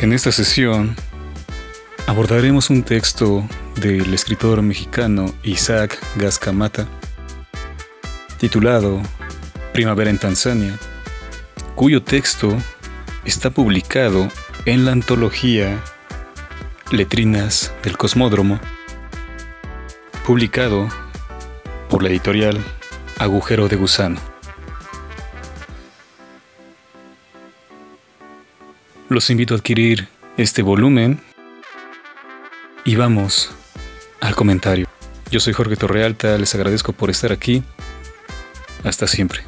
En esta sesión abordaremos un texto del escritor mexicano Isaac Gascamata titulado Primavera en Tanzania, cuyo texto está publicado en la antología Letrinas del Cosmódromo, publicado por la editorial Agujero de Gusano. Los invito a adquirir este volumen y vamos al comentario. Yo soy Jorge Torrealta, les agradezco por estar aquí. Hasta siempre.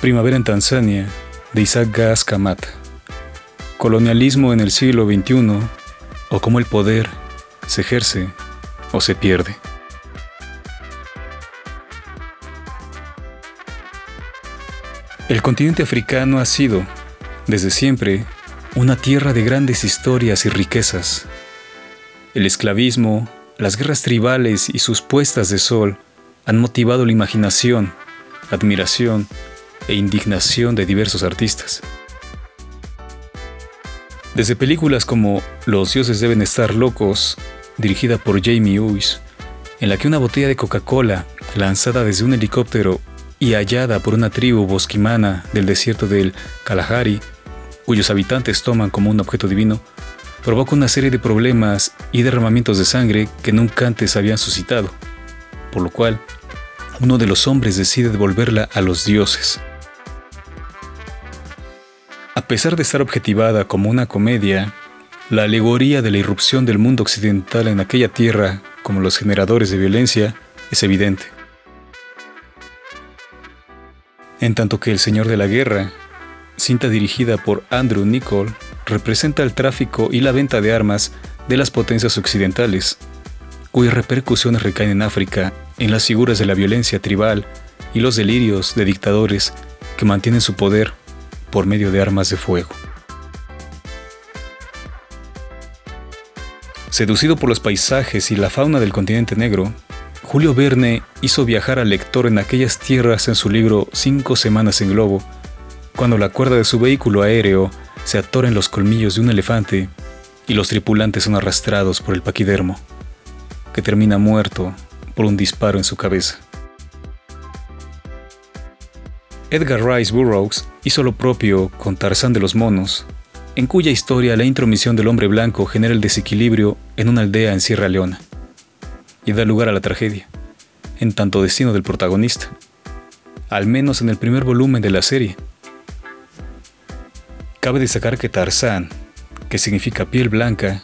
Primavera en Tanzania, de Isaac Gas Kamata. Colonialismo en el siglo XXI o cómo el poder se ejerce o se pierde. El continente africano ha sido, desde siempre, una tierra de grandes historias y riquezas. El esclavismo, las guerras tribales y sus puestas de sol han motivado la imaginación, admiración e indignación de diversos artistas. Desde películas como Los dioses deben estar locos, dirigida por Jamie Uys, en la que una botella de Coca-Cola, lanzada desde un helicóptero y hallada por una tribu bosquimana del desierto del Kalahari, cuyos habitantes toman como un objeto divino, provoca una serie de problemas y derramamientos de sangre que nunca antes habían suscitado, por lo cual uno de los hombres decide devolverla a los dioses. A pesar de estar objetivada como una comedia, la alegoría de la irrupción del mundo occidental en aquella tierra como los generadores de violencia es evidente en tanto que El Señor de la Guerra, cinta dirigida por Andrew Nichol, representa el tráfico y la venta de armas de las potencias occidentales, cuyas repercusiones recaen en África en las figuras de la violencia tribal y los delirios de dictadores que mantienen su poder por medio de armas de fuego. Seducido por los paisajes y la fauna del continente negro, Julio Verne hizo viajar al lector en aquellas tierras en su libro Cinco Semanas en Globo, cuando la cuerda de su vehículo aéreo se atora en los colmillos de un elefante y los tripulantes son arrastrados por el paquidermo, que termina muerto por un disparo en su cabeza. Edgar Rice Burroughs hizo lo propio con Tarzán de los Monos, en cuya historia la intromisión del hombre blanco genera el desequilibrio en una aldea en Sierra Leona y da lugar a la tragedia, en tanto destino del protagonista, al menos en el primer volumen de la serie. Cabe destacar que Tarzán, que significa piel blanca,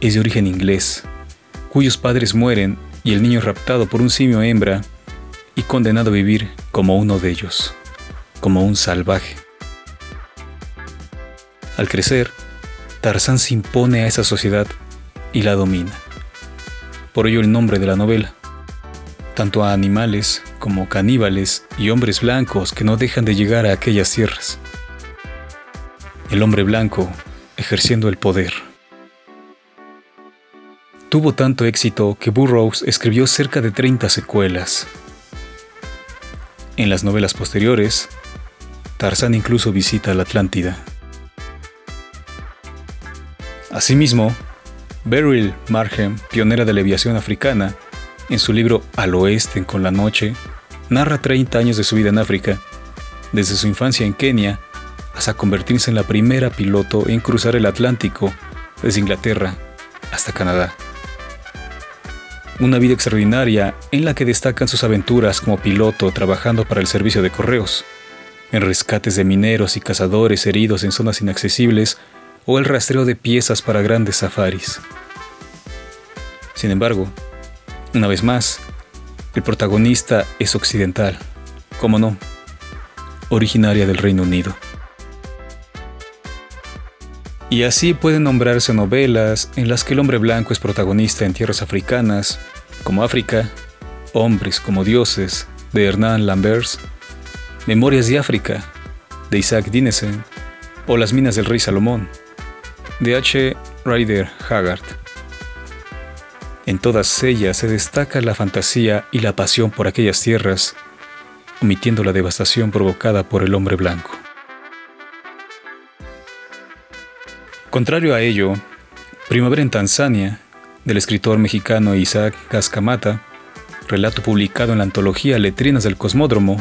es de origen inglés, cuyos padres mueren y el niño es raptado por un simio hembra y condenado a vivir como uno de ellos, como un salvaje. Al crecer, Tarzán se impone a esa sociedad y la domina por ello el nombre de la novela. Tanto a animales como caníbales y hombres blancos que no dejan de llegar a aquellas tierras. El hombre blanco ejerciendo el poder. Tuvo tanto éxito que Burroughs escribió cerca de 30 secuelas. En las novelas posteriores, Tarzán incluso visita la Atlántida. Asimismo, Beryl Markham, pionera de la aviación africana, en su libro Al oeste con la noche, narra 30 años de su vida en África, desde su infancia en Kenia hasta convertirse en la primera piloto en cruzar el Atlántico desde Inglaterra hasta Canadá. Una vida extraordinaria en la que destacan sus aventuras como piloto trabajando para el servicio de correos, en rescates de mineros y cazadores heridos en zonas inaccesibles o el rastreo de piezas para grandes safaris. Sin embargo, una vez más, el protagonista es occidental, como no, originaria del Reino Unido. Y así pueden nombrarse novelas en las que el hombre blanco es protagonista en tierras africanas, como África, Hombres como Dioses, de Hernán Lambers, Memorias de África, de Isaac Dinesen, o Las Minas del Rey Salomón, de H. Rider Haggard. En todas ellas se destaca la fantasía y la pasión por aquellas tierras, omitiendo la devastación provocada por el hombre blanco. Contrario a ello, Primavera en Tanzania, del escritor mexicano Isaac Gascamata, relato publicado en la antología Letrinas del Cosmódromo,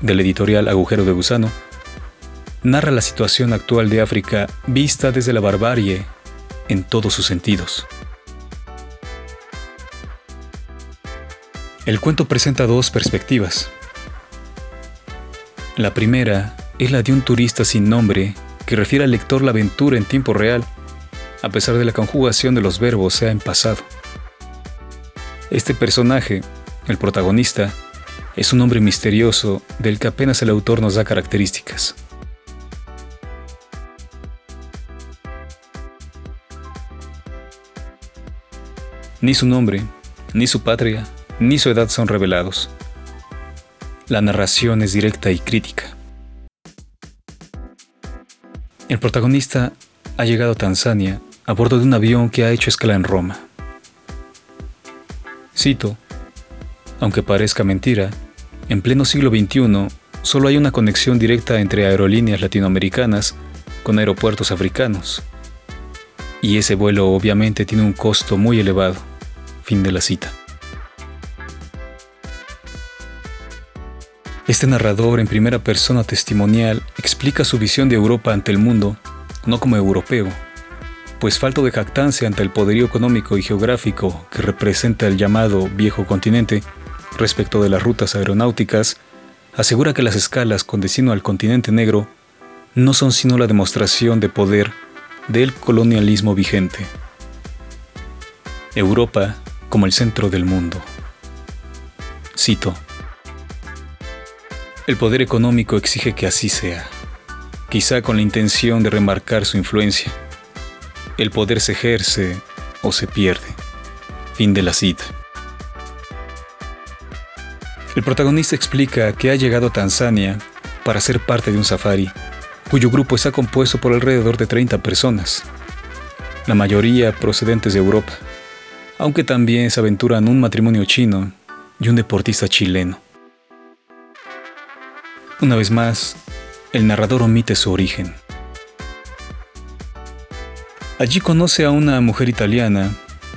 del editorial Agujero de Gusano, narra la situación actual de África vista desde la barbarie en todos sus sentidos. El cuento presenta dos perspectivas. La primera es la de un turista sin nombre que refiere al lector la aventura en tiempo real, a pesar de la conjugación de los verbos sea en pasado. Este personaje, el protagonista, es un hombre misterioso del que apenas el autor nos da características. Ni su nombre, ni su patria, ni su edad son revelados. La narración es directa y crítica. El protagonista ha llegado a Tanzania a bordo de un avión que ha hecho escala en Roma. Cito, aunque parezca mentira, en pleno siglo XXI solo hay una conexión directa entre aerolíneas latinoamericanas con aeropuertos africanos. Y ese vuelo obviamente tiene un costo muy elevado. Fin de la cita. Este narrador en primera persona testimonial explica su visión de Europa ante el mundo, no como europeo, pues falto de jactancia ante el poderío económico y geográfico que representa el llamado viejo continente respecto de las rutas aeronáuticas, asegura que las escalas con destino al continente negro no son sino la demostración de poder del colonialismo vigente. Europa como el centro del mundo. Cito. El poder económico exige que así sea, quizá con la intención de remarcar su influencia. El poder se ejerce o se pierde. Fin de la cita. El protagonista explica que ha llegado a Tanzania para ser parte de un safari, cuyo grupo está compuesto por alrededor de 30 personas, la mayoría procedentes de Europa aunque también se aventuran un matrimonio chino y un deportista chileno. Una vez más, el narrador omite su origen. Allí conoce a una mujer italiana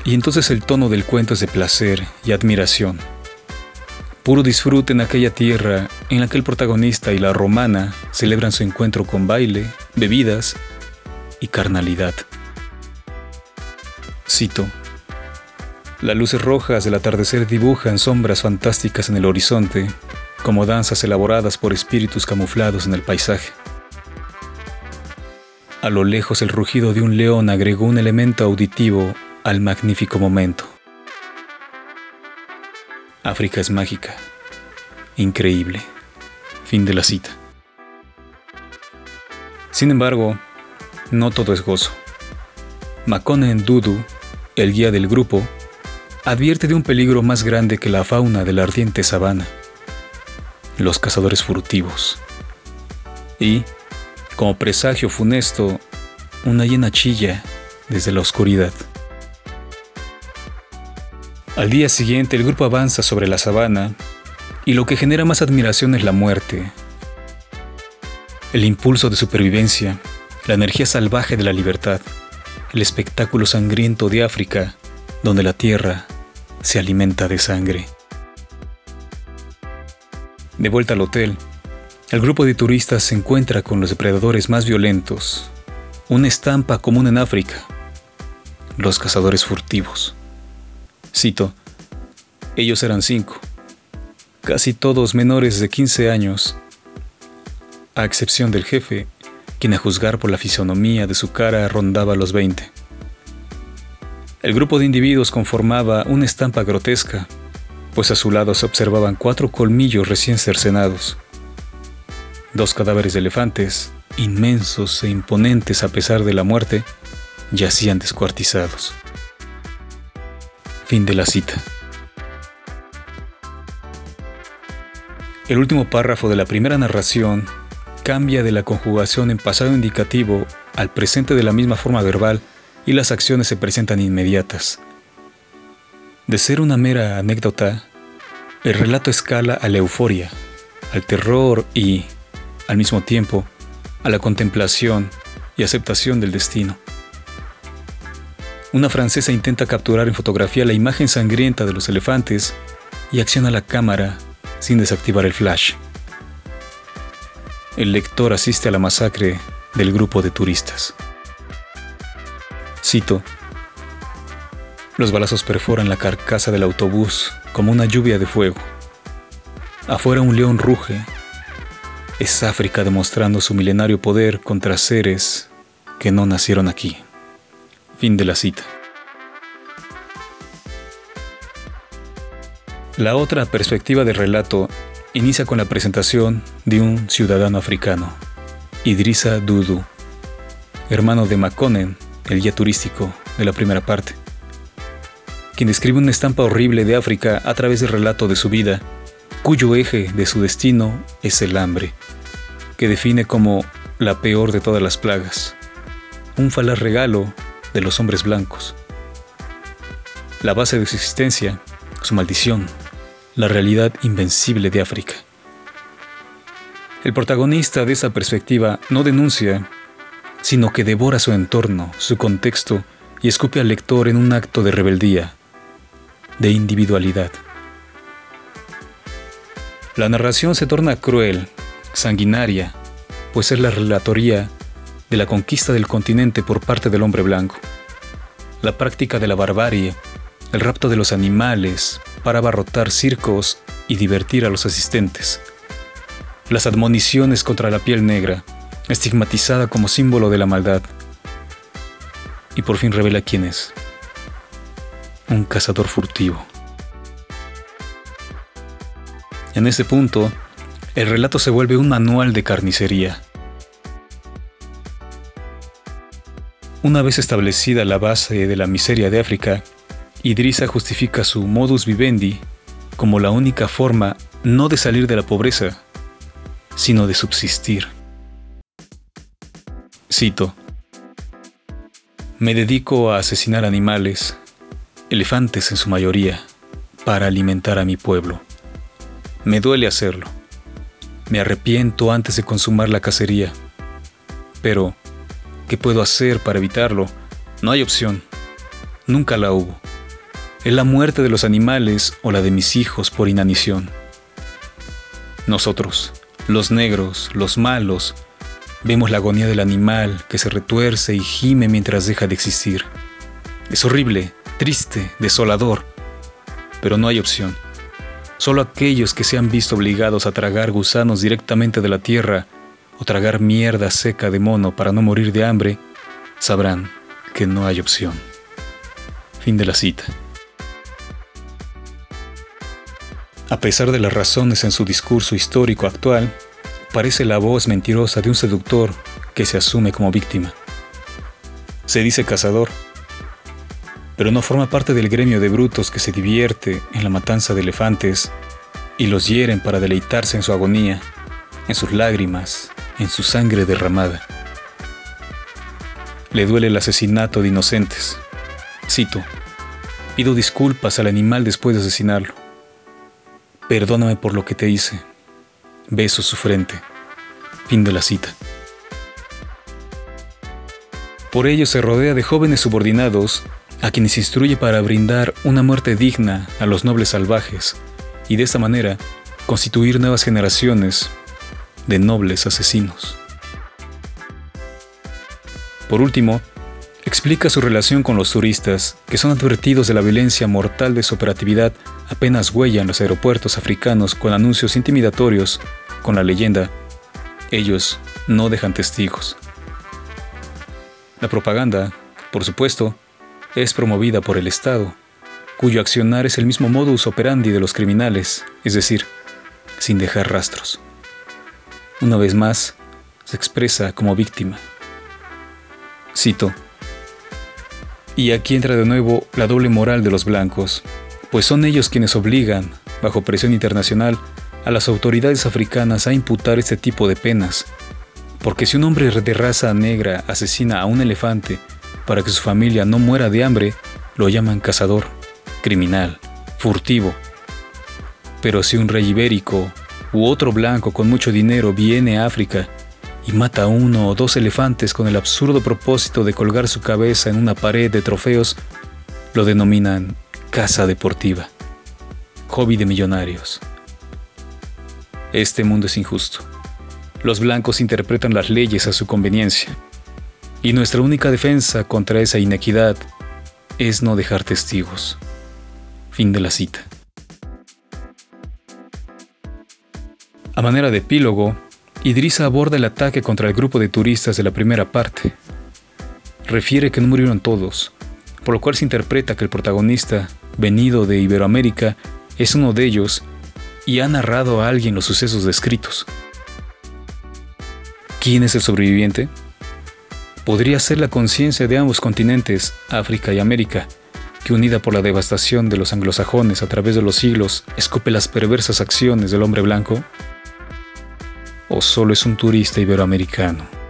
y entonces el tono del cuento es de placer y admiración. Puro disfrute en aquella tierra en la que el protagonista y la romana celebran su encuentro con baile, bebidas y carnalidad. Cito, las luces rojas del atardecer dibujan sombras fantásticas en el horizonte, como danzas elaboradas por espíritus camuflados en el paisaje. A lo lejos el rugido de un león agregó un elemento auditivo al magnífico momento. África es mágica, increíble. Fin de la cita. Sin embargo, no todo es gozo. Makone Dudu, el guía del grupo, advierte de un peligro más grande que la fauna de la ardiente sabana, los cazadores furtivos. Y, como presagio funesto, una hiena chilla desde la oscuridad. Al día siguiente el grupo avanza sobre la sabana y lo que genera más admiración es la muerte, el impulso de supervivencia, la energía salvaje de la libertad, el espectáculo sangriento de África, donde la tierra se alimenta de sangre. De vuelta al hotel, el grupo de turistas se encuentra con los depredadores más violentos, una estampa común en África, los cazadores furtivos. Cito, ellos eran cinco, casi todos menores de 15 años, a excepción del jefe, quien a juzgar por la fisonomía de su cara rondaba los 20. El grupo de individuos conformaba una estampa grotesca, pues a su lado se observaban cuatro colmillos recién cercenados. Dos cadáveres de elefantes, inmensos e imponentes a pesar de la muerte, yacían descuartizados. Fin de la cita. El último párrafo de la primera narración cambia de la conjugación en pasado indicativo al presente de la misma forma verbal y las acciones se presentan inmediatas. De ser una mera anécdota, el relato escala a la euforia, al terror y, al mismo tiempo, a la contemplación y aceptación del destino. Una francesa intenta capturar en fotografía la imagen sangrienta de los elefantes y acciona la cámara sin desactivar el flash. El lector asiste a la masacre del grupo de turistas. Cito, los balazos perforan la carcasa del autobús como una lluvia de fuego. Afuera un león ruge. Es África demostrando su milenario poder contra seres que no nacieron aquí. Fin de la cita. La otra perspectiva del relato inicia con la presentación de un ciudadano africano, Idrissa Dudu, hermano de Makonnen, el guía turístico de la primera parte, quien describe una estampa horrible de África a través del relato de su vida, cuyo eje de su destino es el hambre, que define como la peor de todas las plagas, un falaz regalo de los hombres blancos. La base de su existencia, su maldición, la realidad invencible de África. El protagonista de esa perspectiva no denuncia, sino que devora su entorno, su contexto y escupe al lector en un acto de rebeldía, de individualidad. La narración se torna cruel, sanguinaria, pues es la relatoría de la conquista del continente por parte del hombre blanco, la práctica de la barbarie, el rapto de los animales, para abarrotar circos y divertir a los asistentes. Las admoniciones contra la piel negra, estigmatizada como símbolo de la maldad. Y por fin revela quién es. Un cazador furtivo. En ese punto, el relato se vuelve un manual de carnicería. Una vez establecida la base de la miseria de África, Idrisa justifica su modus vivendi como la única forma no de salir de la pobreza, sino de subsistir. Cito, Me dedico a asesinar animales, elefantes en su mayoría, para alimentar a mi pueblo. Me duele hacerlo. Me arrepiento antes de consumar la cacería. Pero, ¿qué puedo hacer para evitarlo? No hay opción. Nunca la hubo es la muerte de los animales o la de mis hijos por inanición. Nosotros, los negros, los malos, vemos la agonía del animal que se retuerce y gime mientras deja de existir. Es horrible, triste, desolador, pero no hay opción. Solo aquellos que se han visto obligados a tragar gusanos directamente de la tierra o tragar mierda seca de mono para no morir de hambre, sabrán que no hay opción. Fin de la cita. A pesar de las razones en su discurso histórico actual, parece la voz mentirosa de un seductor que se asume como víctima. Se dice cazador, pero no forma parte del gremio de brutos que se divierte en la matanza de elefantes y los hieren para deleitarse en su agonía, en sus lágrimas, en su sangre derramada. Le duele el asesinato de inocentes. Cito, pido disculpas al animal después de asesinarlo. Perdóname por lo que te hice. Beso su frente. Fin de la cita. Por ello se rodea de jóvenes subordinados a quienes instruye para brindar una muerte digna a los nobles salvajes y de esta manera constituir nuevas generaciones de nobles asesinos. Por último, explica su relación con los turistas, que son advertidos de la violencia mortal de su operatividad apenas huellan los aeropuertos africanos con anuncios intimidatorios, con la leyenda, ellos no dejan testigos. La propaganda, por supuesto, es promovida por el Estado, cuyo accionar es el mismo modus operandi de los criminales, es decir, sin dejar rastros. Una vez más, se expresa como víctima. Cito, y aquí entra de nuevo la doble moral de los blancos, pues son ellos quienes obligan, bajo presión internacional, a las autoridades africanas a imputar este tipo de penas. Porque si un hombre de raza negra asesina a un elefante para que su familia no muera de hambre, lo llaman cazador, criminal, furtivo. Pero si un rey ibérico u otro blanco con mucho dinero viene a África y mata a uno o dos elefantes con el absurdo propósito de colgar su cabeza en una pared de trofeos, lo denominan casa deportiva, hobby de millonarios. Este mundo es injusto. Los blancos interpretan las leyes a su conveniencia. Y nuestra única defensa contra esa inequidad es no dejar testigos. Fin de la cita. A manera de epílogo, Idrisa aborda el ataque contra el grupo de turistas de la primera parte. Refiere que no murieron todos, por lo cual se interpreta que el protagonista, venido de Iberoamérica, es uno de ellos y ha narrado a alguien los sucesos descritos. ¿Quién es el sobreviviente? Podría ser la conciencia de ambos continentes, África y América, que unida por la devastación de los anglosajones a través de los siglos, escupe las perversas acciones del hombre blanco o solo es un turista iberoamericano.